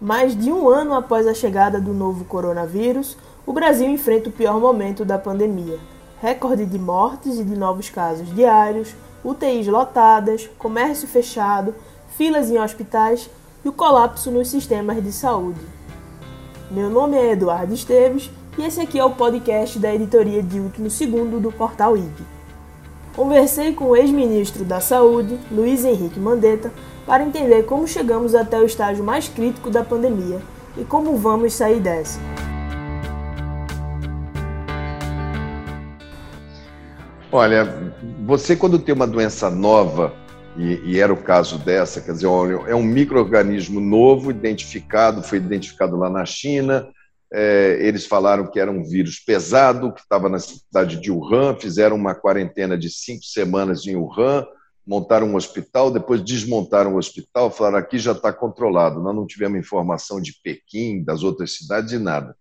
Mais de um ano após a chegada do novo coronavírus, o Brasil enfrenta o pior momento da pandemia. Recorde de mortes e de novos casos diários, UTIs lotadas, comércio fechado, filas em hospitais e o colapso nos sistemas de saúde. Meu nome é Eduardo Esteves e esse aqui é o podcast da editoria de último segundo do portal IG. Conversei com o ex-ministro da Saúde, Luiz Henrique Mandetta, para entender como chegamos até o estágio mais crítico da pandemia e como vamos sair dessa. Olha, você quando tem uma doença nova, e, e, era o caso dessa, quer dizer, é um microorganismo novo, identificado, foi identificado lá na China. É, eles falaram que era um vírus pesado, que estava na cidade de Wuhan, fizeram uma quarentena de cinco semanas em Wuhan, montaram um hospital, depois desmontaram o hospital, falaram aqui já está controlado. Nós não tivemos informação de Pequim, das outras cidades, de nada.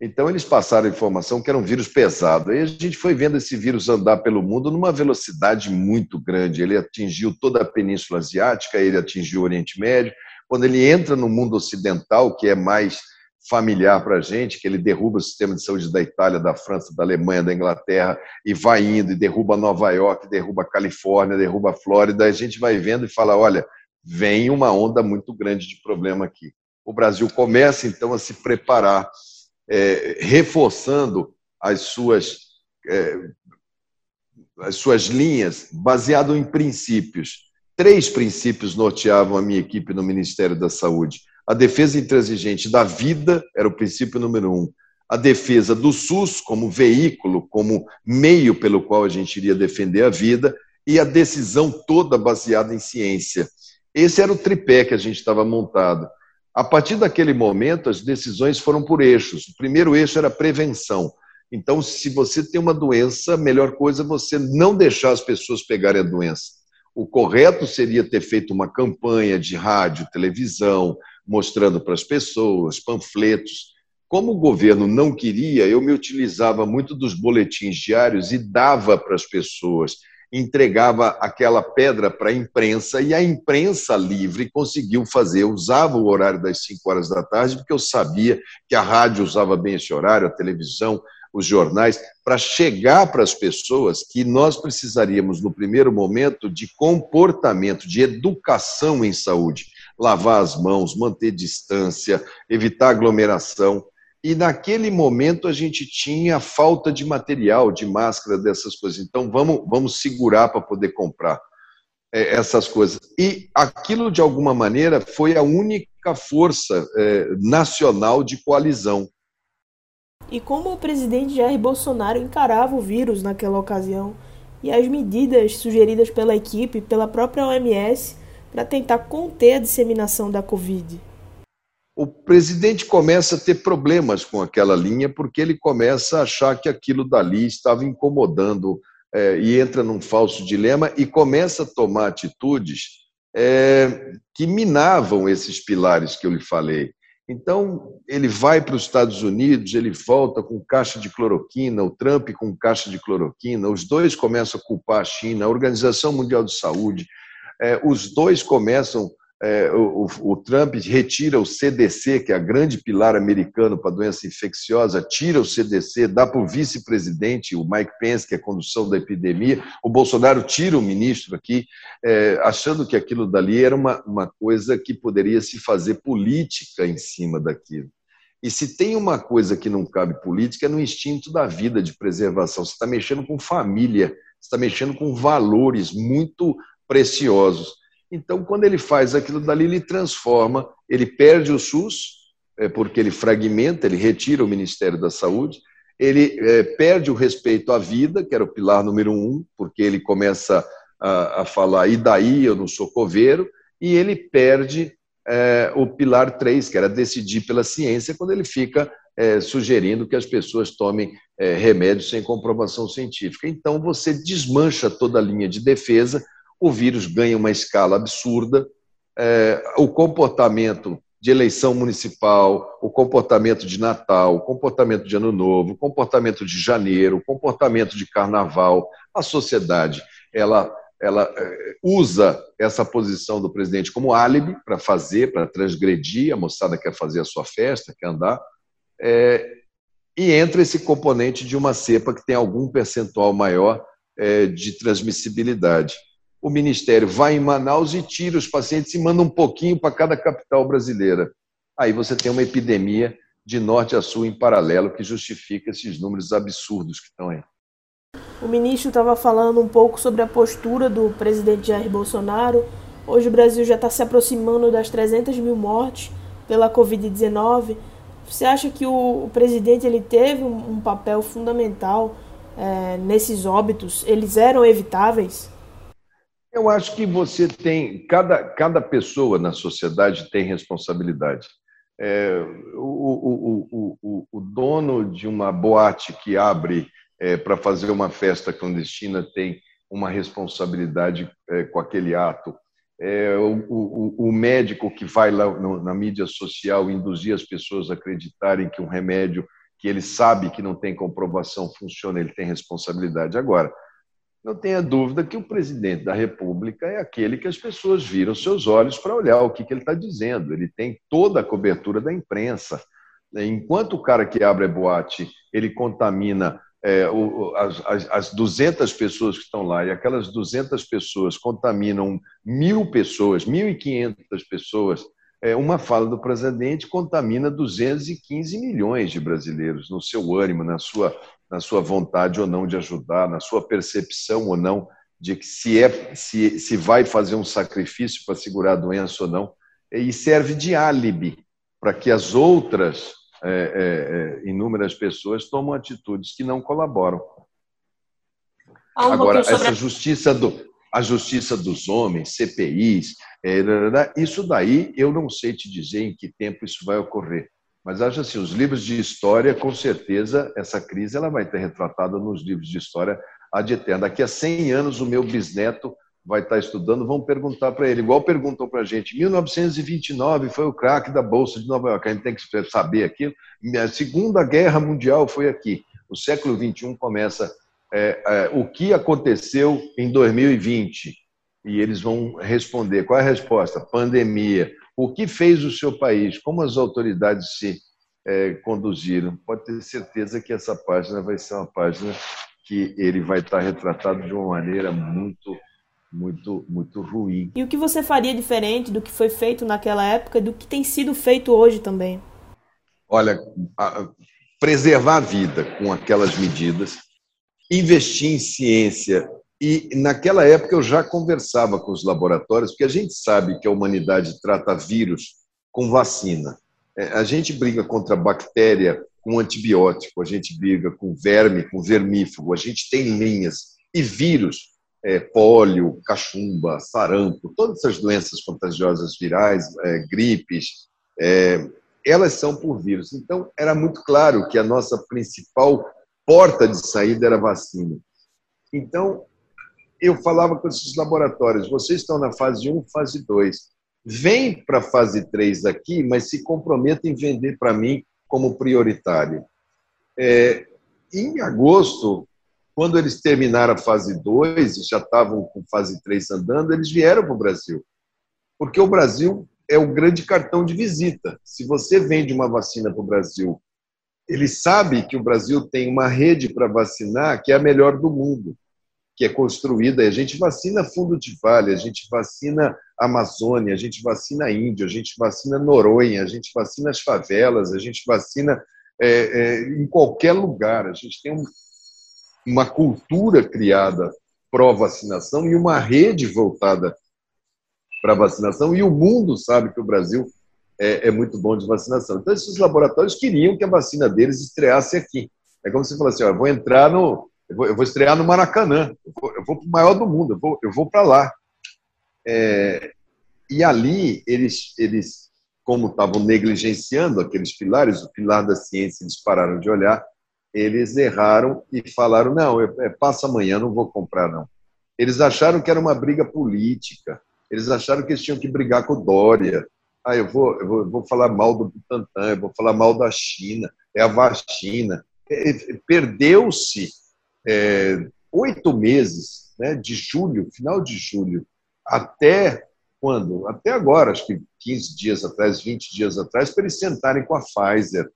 Então, eles passaram a informação que era um vírus pesado. Aí a gente foi vendo esse vírus andar pelo mundo numa velocidade muito grande. Ele atingiu toda a Península Asiática, ele atingiu o Oriente Médio. Quando ele entra no mundo ocidental, que é mais familiar para a gente, que ele derruba o sistema de saúde da Itália, da França, da Alemanha, da Inglaterra, e vai indo, e derruba Nova York, derruba Califórnia, derruba Flórida, a gente vai vendo e fala, olha, vem uma onda muito grande de problema aqui. O Brasil começa, então, a se preparar é, reforçando as suas, é, as suas linhas, baseado em princípios. Três princípios norteavam a minha equipe no Ministério da Saúde. A defesa intransigente da vida era o princípio número um. A defesa do SUS como veículo, como meio pelo qual a gente iria defender a vida, e a decisão toda baseada em ciência. Esse era o tripé que a gente estava montado. A partir daquele momento, as decisões foram por eixos. O primeiro eixo era prevenção. Então, se você tem uma doença, a melhor coisa é você não deixar as pessoas pegarem a doença. O correto seria ter feito uma campanha de rádio, televisão, mostrando para as pessoas, panfletos. Como o governo não queria, eu me utilizava muito dos boletins diários e dava para as pessoas entregava aquela pedra para a imprensa e a imprensa livre conseguiu fazer, usava o horário das 5 horas da tarde, porque eu sabia que a rádio usava bem esse horário, a televisão, os jornais, para chegar para as pessoas que nós precisaríamos, no primeiro momento, de comportamento, de educação em saúde. Lavar as mãos, manter distância, evitar aglomeração e naquele momento a gente tinha falta de material, de máscara, dessas coisas. Então vamos, vamos segurar para poder comprar é, essas coisas. E aquilo, de alguma maneira, foi a única força é, nacional de coalizão. E como o presidente Jair Bolsonaro encarava o vírus naquela ocasião e as medidas sugeridas pela equipe, pela própria OMS, para tentar conter a disseminação da Covid? o presidente começa a ter problemas com aquela linha, porque ele começa a achar que aquilo dali estava incomodando é, e entra num falso dilema e começa a tomar atitudes é, que minavam esses pilares que eu lhe falei. Então, ele vai para os Estados Unidos, ele volta com caixa de cloroquina, o Trump com caixa de cloroquina, os dois começam a culpar a China, a Organização Mundial de Saúde, é, os dois começam é, o, o, Trump retira o CDC, que é a grande pilar americano para doença infecciosa, tira o CDC, dá para o vice-presidente, o Mike Pence, que é a condução da epidemia. O Bolsonaro tira o ministro aqui, é, achando que aquilo dali era uma, uma coisa que poderia se fazer política em cima daquilo. E se tem uma coisa que não cabe política, é no instinto da vida de preservação. Você está mexendo com família, você está mexendo com valores muito preciosos. Então, quando ele faz aquilo dali, ele transforma, ele perde o SUS, é, porque ele fragmenta, ele retira o Ministério da Saúde, ele é, perde o respeito à vida, que era o pilar número um, porque ele começa a, a falar, e daí eu não sou coveiro, e ele perde é, o pilar três, que era decidir pela ciência, quando ele fica é, sugerindo que as pessoas tomem é, remédios sem comprovação científica. Então, você desmancha toda a linha de defesa, o vírus ganha uma escala absurda, é, o comportamento de eleição municipal, o comportamento de Natal, o comportamento de Ano Novo, o comportamento de janeiro, o comportamento de Carnaval, a sociedade ela ela é, usa essa posição do presidente como álibi para fazer, para transgredir, a moçada quer fazer a sua festa, quer andar, é, e entra esse componente de uma cepa que tem algum percentual maior é, de transmissibilidade. O Ministério vai em Manaus e tira os pacientes e manda um pouquinho para cada capital brasileira. Aí você tem uma epidemia de norte a sul em paralelo que justifica esses números absurdos que estão aí. O ministro estava falando um pouco sobre a postura do presidente Jair Bolsonaro. Hoje o Brasil já está se aproximando das 300 mil mortes pela Covid-19. Você acha que o, presidente ele teve um, um papel fundamental é, nesses óbitos? Eles eram evitáveis? Eu acho que você tem cada, cada pessoa na sociedade tem responsabilidade. É, o, o, o, o, dono de uma boate que abre é, para fazer uma festa clandestina tem uma responsabilidade é, com aquele ato. É, o, médico que vai lá no, na mídia social induzir as pessoas a acreditarem que um remédio que ele sabe que não tem comprovação funciona, ele tem responsabilidade. Agora, não tenha dúvida que o presidente da República é aquele que as pessoas viram seus olhos para olhar o que, que ele está dizendo. Ele tem toda a cobertura da imprensa. Enquanto o cara que abre a boate ele contamina é, o, as, as 200 pessoas que estão lá e aquelas 200 pessoas contaminam mil pessoas, 1.500 pessoas, é, uma fala do presidente contamina 215 milhões de brasileiros no seu ânimo, na sua, na sua vontade ou não de ajudar, na sua percepção ou não de que se, é, se, se vai fazer um sacrifício para segurar a doença ou não, e serve de álibi para que as outras é, é, é, inúmeras pessoas tomam atitudes que não colaboram. Um Agora, essa justiça do, a justiça dos homens, CPIs, é, isso daí eu não sei te dizer em que tempo isso vai ocorrer. Mas acho assim, os livros de história, com certeza, essa crise ela vai ter retratada nos livros de história ad eterno. Daqui a 100 anos, o meu bisneto vai estar estudando, vão perguntar para ele, igual perguntam para a gente, 1929 foi o craque da Bolsa de Nova York, a gente tem que saber aquilo. A Segunda Guerra Mundial foi aqui. O século XXI começa é, é, o que aconteceu em 2020? E eles vão responder. Qual é a resposta? Pandemia. O que fez o seu país? Como as autoridades se é, conduziram? Pode ter certeza que essa página vai ser uma página que ele vai estar retratado de uma maneira muito muito, muito ruim. E o que você faria diferente do que foi feito naquela época e do que tem sido feito hoje também? Olha, preservar a vida com aquelas medidas, investir em ciência. E naquela época eu já conversava com os laboratórios, porque a gente sabe que a humanidade trata vírus com vacina. É, a gente briga contra bactéria com antibiótico, a gente briga com verme, com vermífugo, a gente tem linhas. E vírus, é, pólio, cachumba, sarampo, todas essas doenças contagiosas virais, é, gripes, é, elas são por vírus. Então, era muito claro que a nossa principal porta de saída era vacina. Então, eu falava com esses laboratórios: vocês estão na fase 1, fase 2. Vem para a fase 3 aqui, mas se comprometem em vender para mim como prioritário. É, em agosto, quando eles terminaram a fase 2 e já estavam com fase 3 andando, eles vieram para o Brasil. Porque o Brasil é o grande cartão de visita. Se você vende uma vacina para o Brasil, ele sabe que o Brasil tem uma rede para vacinar que é a melhor do mundo, que é construída. A gente vacina fundo de vale, a gente vacina Amazônia, a gente vacina Índio, a gente vacina Noronha, a gente vacina as favelas, a gente vacina é, é, em qualquer lugar. A gente tem um, uma cultura criada pró-vacinação e uma rede voltada para vacinação, e o mundo sabe que o Brasil é, é, muito bom de vacinação. Então, esses laboratórios queriam que a vacina deles estreasse aqui. É como se falasse, ó, vou entrar no... Eu vou, eu vou estrear no Maracanã, eu vou, vou para o maior do mundo, eu vou, eu vou para lá. É, e ali, eles, eles como estavam negligenciando aqueles pilares, o pilar da ciência, eles pararam de olhar, eles erraram e falaram: não, é, passa amanhã, não vou comprar, não. Eles acharam que era uma briga política, eles acharam que eles tinham que brigar com o Dória. Ah, eu vou, eu vou, eu vou falar mal do Butantan, eu vou falar mal da China, é a vacina. Perdeu-se é, oito meses né, de julho, final de julho, até quando? Até agora, acho que 15 dias atrás, 20 dias atrás, para eles sentarem com a Pfizer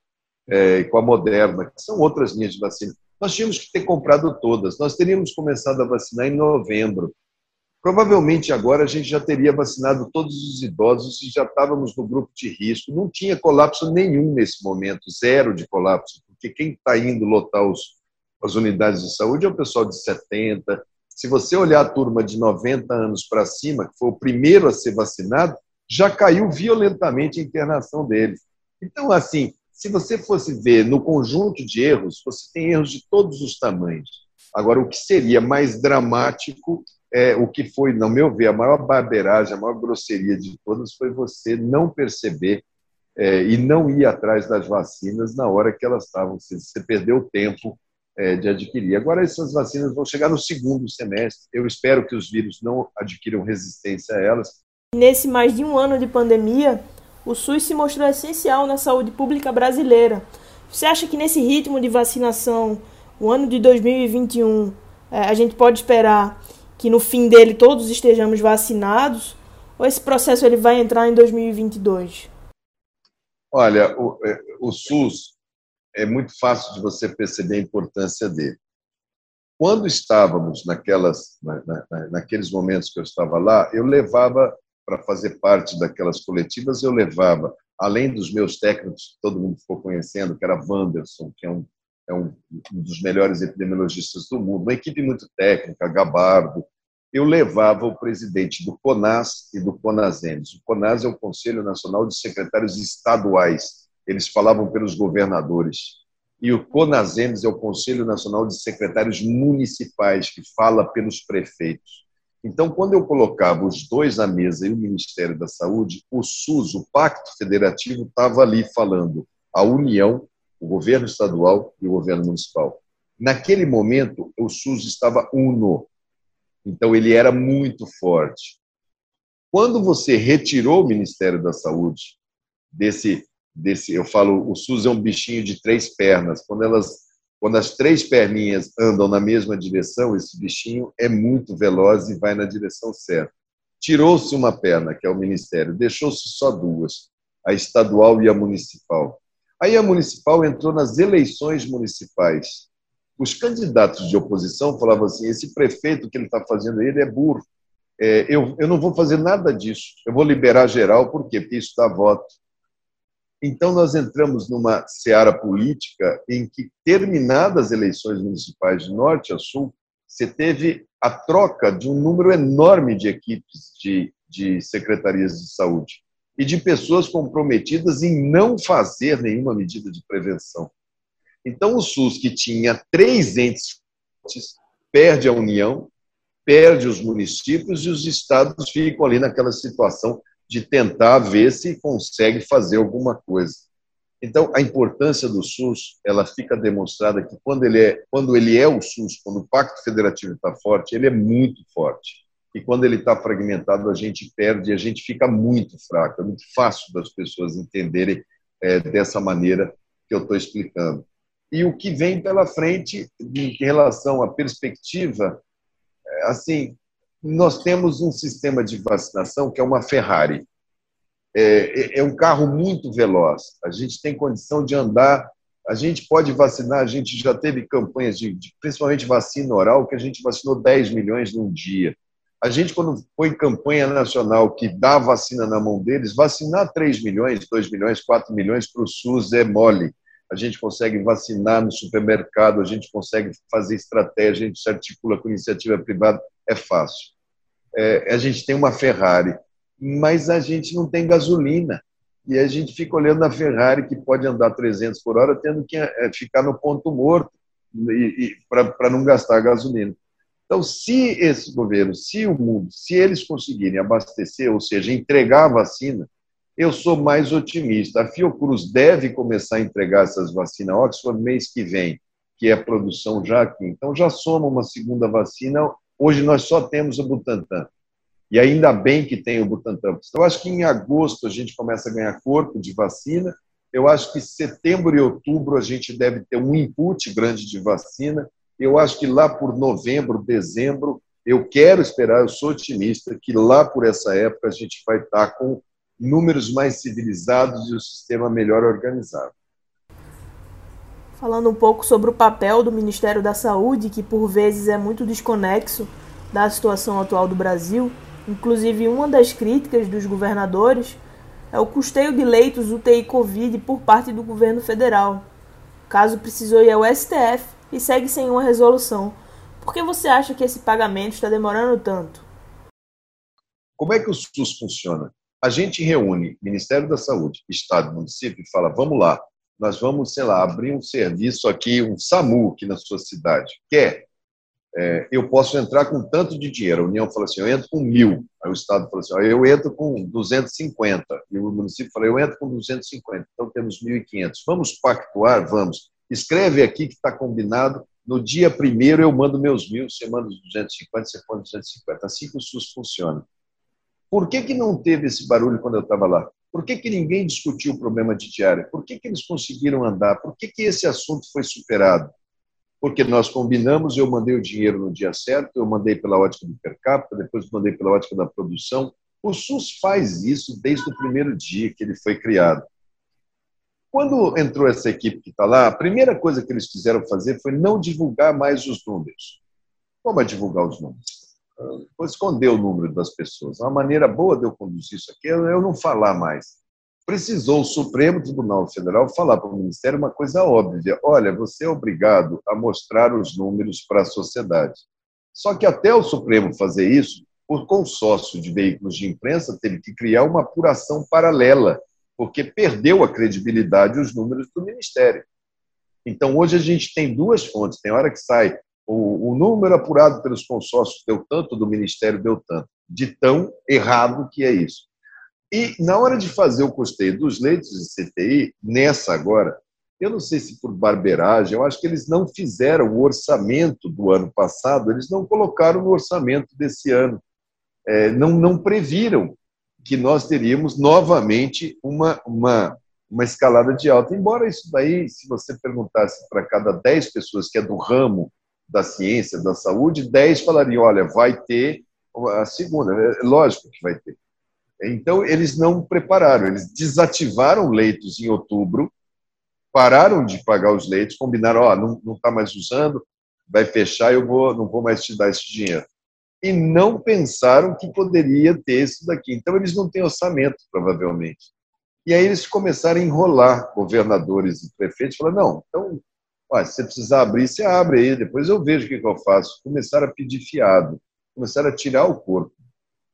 é, e com a Moderna, que são outras linhas de vacina. Nós tínhamos que ter comprado todas. Nós teríamos começado a vacinar em novembro. Provavelmente agora a gente já teria vacinado todos os idosos e já estávamos no grupo de risco. Não tinha colapso nenhum nesse momento, zero de colapso, porque quem está indo lotar os, as unidades de saúde é o pessoal de 70. Se você olhar a turma de 90 anos para cima, que foi o primeiro a ser vacinado, já caiu violentamente a internação deles. Então, assim, se você fosse ver no conjunto de erros, você tem erros de todos os tamanhos. Agora, o que seria mais dramático é o que foi, no meu ver, a maior barbeiragem, a maior grosseria de todas foi você não perceber é, e não ir atrás das vacinas na hora que elas estavam. Você, você perdeu tempo é, de adquirir. Agora, essas vacinas vão chegar no segundo semestre. Eu espero que os vírus não adquiram resistência a elas. Nesse mais de um ano de pandemia, o SUS se mostrou essencial na saúde pública brasileira. Você acha que nesse ritmo de vacinação, o ano de 2021, é, a gente pode esperar que no fim dele todos estejamos vacinados? Ou esse processo ele vai entrar em 2022? Olha, o, é, o SUS é muito fácil de você perceber a importância dele. Quando estávamos naquelas, na, na, naqueles momentos que eu estava lá, eu levava para fazer parte daquelas coletivas, eu levava, além dos meus técnicos, que todo mundo ficou conhecendo, que era Wanderson, que é um, é um, um dos melhores epidemiologistas do mundo, uma equipe muito técnica, Gabardo, eu levava o presidente do CONAS e do CONASEMES. O CONAS é o Conselho Nacional de Secretários Estaduais. Eles falavam pelos governadores. E o CONASEMES é o Conselho Nacional de Secretários Municipais, que fala pelos prefeitos. Então, quando eu colocava os dois na mesa e o Ministério da Saúde, o SUS, o Pacto Federativo, estava ali falando a União, o governo estadual e o governo municipal. Naquele momento, o SUS estava uno, então ele era muito forte. Quando você retirou o Ministério da Saúde desse, desse, eu falo, o SUS é um bichinho de três pernas. Quando elas quando as três perninhas andam na mesma direção, esse bichinho é muito veloz e vai na direção certa. Tirou-se uma perna, que é o Ministério, deixou-se só duas, a estadual e a municipal. Aí a municipal entrou nas eleições municipais. Os candidatos de oposição falavam assim: esse prefeito que ele está fazendo ele é burro. É, eu, eu não vou fazer nada disso. Eu vou liberar geral, por quê? Porque isso dá voto. Então, nós entramos numa seara política em que, terminadas as eleições municipais de norte a sul, você teve a troca de um número enorme de equipes de, de secretarias de saúde e de pessoas comprometidas em não fazer nenhuma medida de prevenção. Então, o SUS, que tinha três entes fortes, perde a União, perde os municípios e os estados ficam ali naquela situação de tentar ver se consegue fazer alguma coisa. Então, a importância do SUS, ela fica demonstrada que quando ele é, quando ele é o SUS, quando o Pacto Federativo está forte, ele é muito forte. E quando ele está fragmentado, a gente perde a gente fica muito fraco. É muito fácil das pessoas entenderem é, dessa maneira que eu estou explicando. E o que vem pela frente, em relação à perspectiva, é, assim, nós temos um sistema de vacinação que é uma Ferrari. É, é, é, um carro muito veloz. A gente tem condição de andar. A gente pode vacinar. A gente já teve campanhas de, de principalmente vacina oral, que a gente vacinou 10 milhões num dia. A gente, quando põe campanha nacional que dá vacina na mão deles, vacinar 3 milhões, 2 milhões, 4 milhões para o SUS é mole. A gente consegue vacinar no supermercado, a gente consegue fazer estratégia, a gente se articula com iniciativa privada é fácil. É, a gente tem uma Ferrari, mas a gente não tem gasolina. E a gente fica olhando a Ferrari que pode andar 300 por hora, tendo que é, ficar no ponto morto para não gastar gasolina. Então, se esse governo, se o mundo, se eles conseguirem abastecer, ou seja, entregar a vacina, eu sou mais otimista. A Fiocruz deve começar a entregar essas vacinas Oxford mês que vem, que é a produção já aqui. Então, já soma uma segunda vacina Hoje nós só temos o Butantan. E ainda bem que tem o Butantan. Então, acho que em agosto a gente começa a ganhar corpo de vacina. Eu acho que setembro e outubro a gente deve ter um input grande de vacina. Eu acho que lá por novembro, dezembro, Eu quero esperar, eu sou otimista, que lá por essa época a gente vai estar com números mais civilizados e o sistema melhor organizado. Falando um pouco sobre o papel do Ministério da Saúde, que por vezes é muito desconexo da situação atual do Brasil, inclusive uma das críticas dos governadores é o custeio de leitos UTI Covid por parte do governo federal. O caso precisou ir ao STF e segue sem uma resolução. Por que você acha que esse pagamento está demorando tanto? Como é que o SUS funciona? A gente reúne Ministério da Saúde, Estado município e fala: vamos lá, nós vamos, sei lá, abrir um serviço aqui, um SAMU aqui na sua cidade. Quer? É, eu posso entrar com tanto de dinheiro. A União fala assim: eu entro com mil. Aí o Estado fala assim: eu entro com 250. E o município fala: eu entro com 250. Então temos 1.500. Vamos pactuar? Vamos. Escreve aqui que está combinado no dia primeiro eu mando meus mil, você manda os 250, você põe 250. Assim que o SUS funciona. Por que, que não teve esse barulho quando eu estava lá? Por que, que ninguém discutiu o problema de diária? Por que, que eles conseguiram andar? Por que, que esse assunto foi superado? Porque nós combinamos, eu mandei o dinheiro no dia certo, eu mandei pela ótica do per capita, depois mandei pela ótica da produção. O SUS faz isso desde o primeiro dia que ele foi criado. Quando entrou essa equipe que está lá, a primeira coisa que eles quiseram fazer foi não divulgar mais os números. Como é divulgar os números? Vou esconder o número das pessoas. Uma maneira boa de eu conduzir isso aqui é eu não falar mais. Precisou o Supremo Tribunal Federal falar para o Ministério uma coisa óbvia: olha, você é obrigado a mostrar os números para a sociedade. Só que até o Supremo fazer isso, o consórcio de veículos de imprensa teve que criar uma apuração paralela porque perdeu a credibilidade os números do Ministério. Então, hoje a gente tem duas fontes. Tem hora que sai o, o número apurado pelos consórcios deu tanto, do Ministério deu tanto. De tão errado que é isso. E na hora de fazer o custeio dos leitos de CTI, nessa agora, eu não sei se por barberagem, eu acho que eles não fizeram o orçamento do ano passado, eles não colocaram no orçamento desse ano. É, não, não previram que nós teríamos novamente uma, uma, uma escalada de alta. Embora isso daí, se você perguntasse para cada 10 pessoas que é do ramo da ciência, da saúde, 10 falariam, olha, vai ter a segunda. É lógico que vai ter. Então, eles não prepararam, eles desativaram leitos em outubro, pararam de pagar os leitos, combinaram, ó, oh, não está mais usando, vai fechar, eu vou, não vou mais te dar esse dinheiro e não pensaram que poderia ter isso daqui. Então, eles não têm orçamento, provavelmente. E aí eles começaram a enrolar governadores e prefeitos, falando, não, então, se você precisar abrir, você abre aí, depois eu vejo o que, que eu faço. Começaram a pedir fiado, começaram a tirar o corpo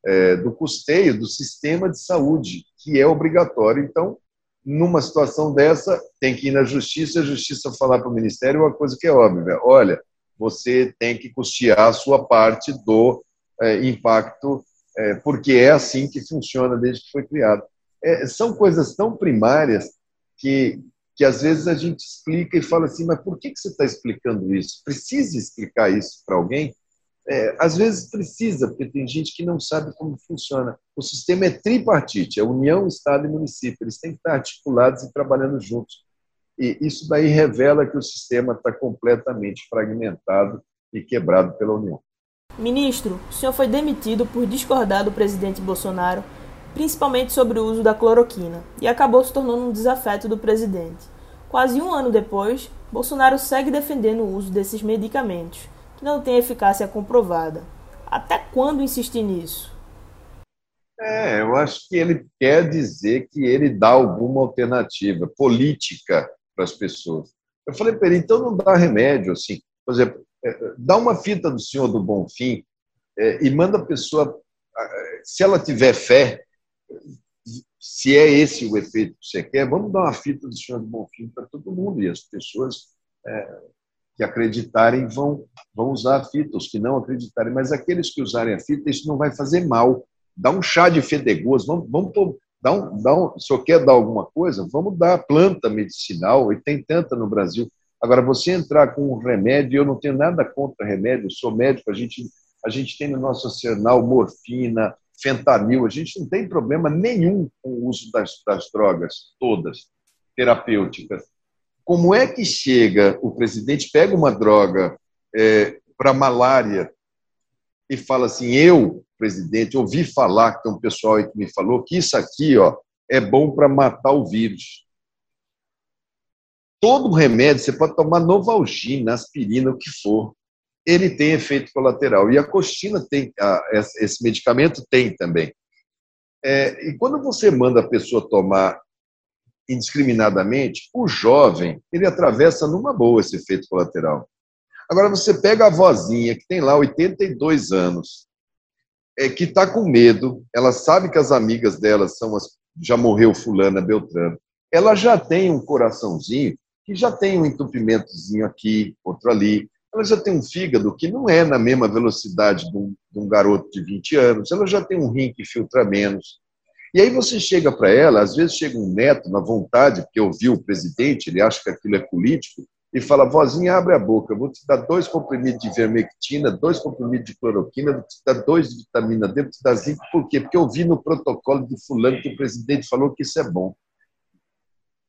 é, do custeio do sistema de saúde, que é obrigatório. Então, numa situação dessa, tem que ir na justiça, a justiça falar para o ministério uma coisa que é óbvia, olha, você tem que custear a sua parte do é, impacto, é, porque é assim que funciona desde que foi criado. É, são coisas tão primárias que, que às vezes a gente explica e fala assim, mas por que, que você está explicando isso? Precisa explicar isso para alguém? É, às vezes precisa, porque tem gente que não sabe como funciona. O sistema é tripartite, é União, Estado e município. Eles têm que estar articulados e trabalhando juntos. E isso daí revela que o sistema está completamente fragmentado e quebrado pela União. Ministro, o senhor foi demitido por discordar do presidente Bolsonaro, principalmente sobre o uso da cloroquina, e acabou se tornando um desafeto do presidente. Quase um ano depois, Bolsonaro segue defendendo o uso desses medicamentos, que não têm eficácia comprovada. Até quando insistir nisso? É, eu acho que ele quer dizer que ele dá alguma alternativa política para as pessoas. Eu falei para ele, então não dá remédio assim. Por exemplo, é, dá uma fita do Senhor do Bonfim é, e manda a pessoa, se ela tiver fé, se é esse o efeito que você quer, vamos dar uma fita do Senhor do Bonfim para todo mundo e as pessoas é, que acreditarem vão, vão usar a fita, os que não acreditarem, mas aqueles que usarem a fita, isso não vai fazer mal. Dá um chá de fedegoso, vamos, vamos Dá um, dá um, se eu quer dar alguma coisa, vamos dar planta medicinal, e tem tanta no Brasil. Agora, você entrar com um remédio, eu não tenho nada contra remédio, sou médico, a gente, a gente tem no nosso arsenal morfina, fentanil, a gente não tem problema nenhum com o uso das, das drogas, todas, terapêuticas. Como é que chega, o presidente pega uma droga é, para malária e fala assim: eu, presidente, ouvi falar que tem um pessoal aí que me falou que isso aqui ó, é bom para matar o vírus. Todo remédio, você pode tomar Novalgina, aspirina, o que for, ele tem efeito colateral. E a coxina tem, a, esse medicamento tem também. É, e quando você manda a pessoa tomar indiscriminadamente, o jovem, ele atravessa numa boa esse efeito colateral. Agora, você pega a vozinha, que tem lá 82 anos, é, que está com medo, ela sabe que as amigas dela são as. Já morreu Fulana Beltrano. Ela já tem um coraçãozinho, que já tem um entupimentozinho aqui, outro ali. Ela já tem um fígado que não é na mesma velocidade de um, de um garoto de 20 anos. Ela já tem um rim que filtra menos. E aí você chega para ela, às vezes chega um neto na vontade, porque ouviu o presidente, ele acha que aquilo é político, e fala, vozinha, abre a boca, eu vou te dar dois comprimidos de vermectina, dois comprimidos de cloroquina, vou te dar dois de vitamina D, vou te dar zinco, por quê? Porque eu vi no protocolo de fulano que o presidente falou que isso é bom.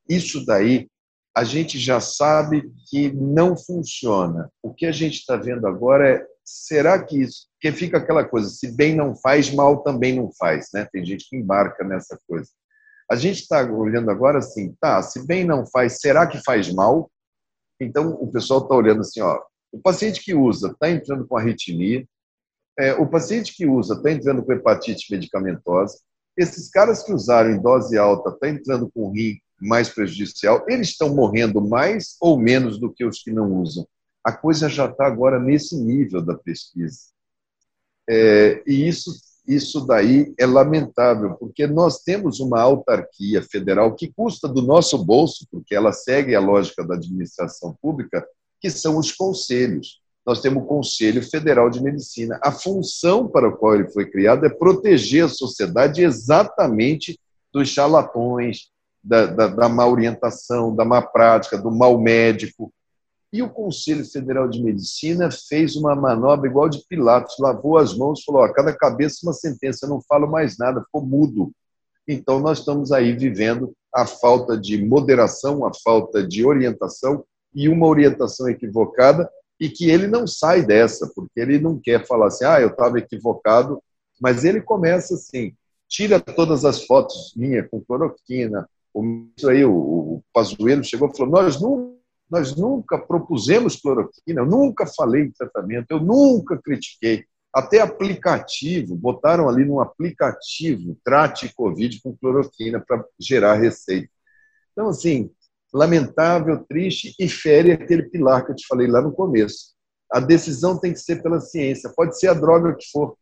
Isso daí, a gente já sabe que não funciona. O que a gente está vendo agora é, será que isso... Porque fica aquela coisa, se bem não faz, mal também não faz, né? Tem gente que embarca nessa coisa. A gente está olhando agora assim, tá, se bem não faz, será que faz mal? Então, o pessoal está olhando assim, ó, o paciente que usa está entrando com arritmia, é, o paciente que usa está entrando com hepatite medicamentosa, esses caras que usaram em dose alta tá entrando com rim mais prejudicial, eles estão morrendo mais ou menos do que os que não usam. A coisa já está agora nesse nível da pesquisa. É, e isso isso daí é lamentável, porque nós temos uma autarquia federal que custa do nosso bolso, porque ela segue a lógica da administração pública, que são os conselhos. Nós temos o Conselho Federal de Medicina. A função para a qual ele foi criado é proteger a sociedade exatamente dos charlatões, da, da, da má orientação, da má prática, do mal médico. E o Conselho Federal de Medicina fez uma manobra igual de Pilatos, lavou as mãos, falou: a cada cabeça uma sentença, não falo mais nada, ficou mudo. Então, nós estamos aí vivendo a falta de moderação, a falta de orientação e uma orientação equivocada, e que ele não sai dessa, porque ele não quer falar assim, ah, eu estava equivocado, mas ele começa assim, tira todas as fotos minhas com cloroquina, o aí, o, o Pazuello chegou e falou, nós não nós nunca propusemos cloroquina, eu nunca falei em tratamento, eu nunca critiquei. Até aplicativo, botaram ali num aplicativo, trate Covid com cloroquina para gerar receita. Então, assim, lamentável, triste e fere aquele pilar que eu te falei lá no começo. A decisão tem que ser pela ciência, pode ser a droga que for.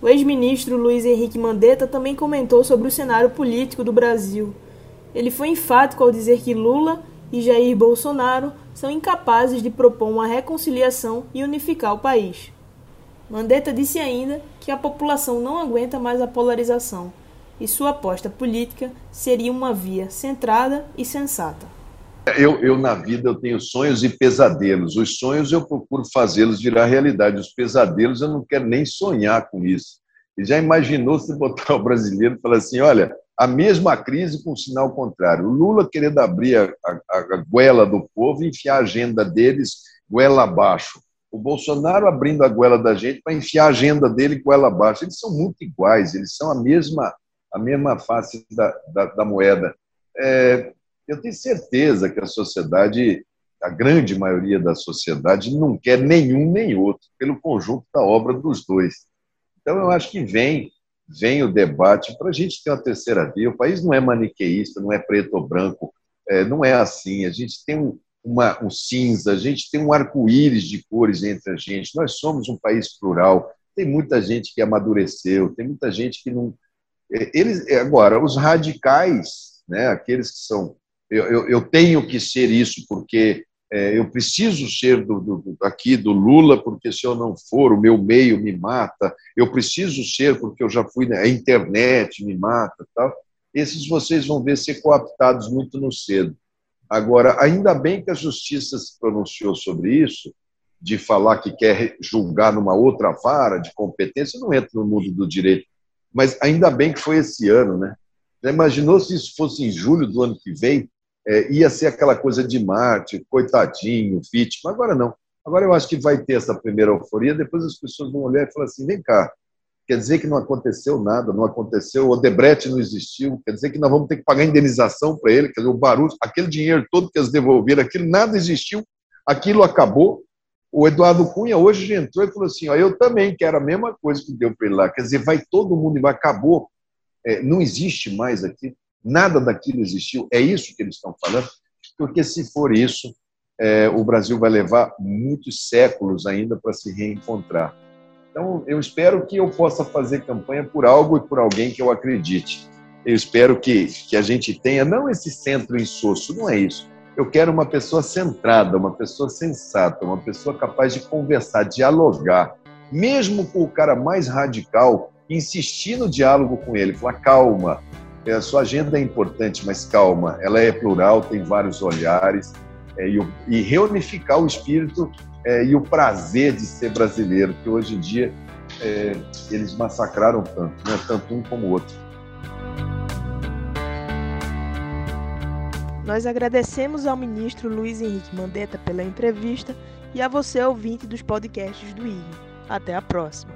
O ex-ministro Luiz Henrique Mandetta também comentou sobre o cenário político do Brasil. Ele foi enfático ao dizer que Lula e Jair Bolsonaro são incapazes de propor uma reconciliação e unificar o país. Mandetta disse ainda que a população não aguenta mais a polarização e sua aposta política seria uma via centrada e sensata. Eu, eu, na vida, eu tenho sonhos e pesadelos. Os sonhos eu procuro fazê-los virar realidade. Os pesadelos eu não quero nem sonhar com isso. E já imaginou se botar o brasileiro e falar assim, olha, a mesma crise com sinal contrário. O Lula querendo abrir a, a, a goela do povo e enfiar a agenda deles goela abaixo. O Bolsonaro abrindo a goela da gente para enfiar a agenda dele goela abaixo. Eles são muito iguais, eles são a mesma, a mesma face da, da, da moeda. É, eu tenho certeza que a sociedade, a grande maioria da sociedade, não quer nenhum nem outro, pelo conjunto da obra dos dois. Então, eu acho que vem vem o debate para a gente ter uma terceira via. O país não é maniqueísta, não é preto ou branco, é, não é assim. A gente tem um, uma, um cinza, a gente tem um arco-íris de cores entre a gente. Nós somos um país plural. Tem muita gente que amadureceu, tem muita gente que não. É, eles agora os radicais, né? Aqueles que são eu, eu, eu tenho que ser isso porque é, eu preciso ser do, do, aqui do Lula, porque se eu não for, o meu meio me mata, eu preciso ser porque eu já fui, a internet me mata. Tal. Esses vocês vão ver ser cooptados muito no cedo. Agora, ainda bem que a justiça se pronunciou sobre isso, de falar que quer julgar numa outra vara de competência, não entra no mundo do direito. Mas ainda bem que foi esse ano, né? Já imaginou se isso fosse em julho do ano que vem? É, ia ser aquela coisa de Marte, coitadinho, vítima. Agora não. Agora eu acho que vai ter essa primeira euforia, depois as pessoas vão olhar e falar assim: vem cá, quer dizer que não aconteceu nada, não aconteceu, o Odebrecht não existiu, quer dizer que nós vamos ter que pagar indenização para ele, quer dizer, o barulho, aquele dinheiro todo que eles devolveram, aquilo nada existiu, aquilo acabou. O Eduardo Cunha hoje entrou e falou assim: ó, eu também quero a mesma coisa que deu para ele lá, quer dizer, vai todo mundo e vai, acabou, é, não existe mais aqui, nada daquilo existiu, é isso que eles estão falando, porque se for isso, é, o Brasil vai levar muitos séculos ainda para se reencontrar. Então, eu espero que eu possa fazer campanha por algo e por alguém que eu acredite. Eu espero que, que a gente tenha, não esse centro insosso, não é isso. Eu quero uma pessoa centrada, uma pessoa sensata, uma pessoa capaz de conversar, dialogar, mesmo com o cara mais radical, insistir no diálogo com ele, falar calma, a sua agenda é importante, mas calma, ela é plural, tem vários olhares, é, e, e, reunificar o espírito é, e o prazer de ser brasileiro, que hoje em dia é, eles massacraram tanto, né? tanto um como o outro. Nós agradecemos ao ministro Luiz Henrique Mandetta pela entrevista e a você, ouvinte dos podcasts do IG. Até a próxima!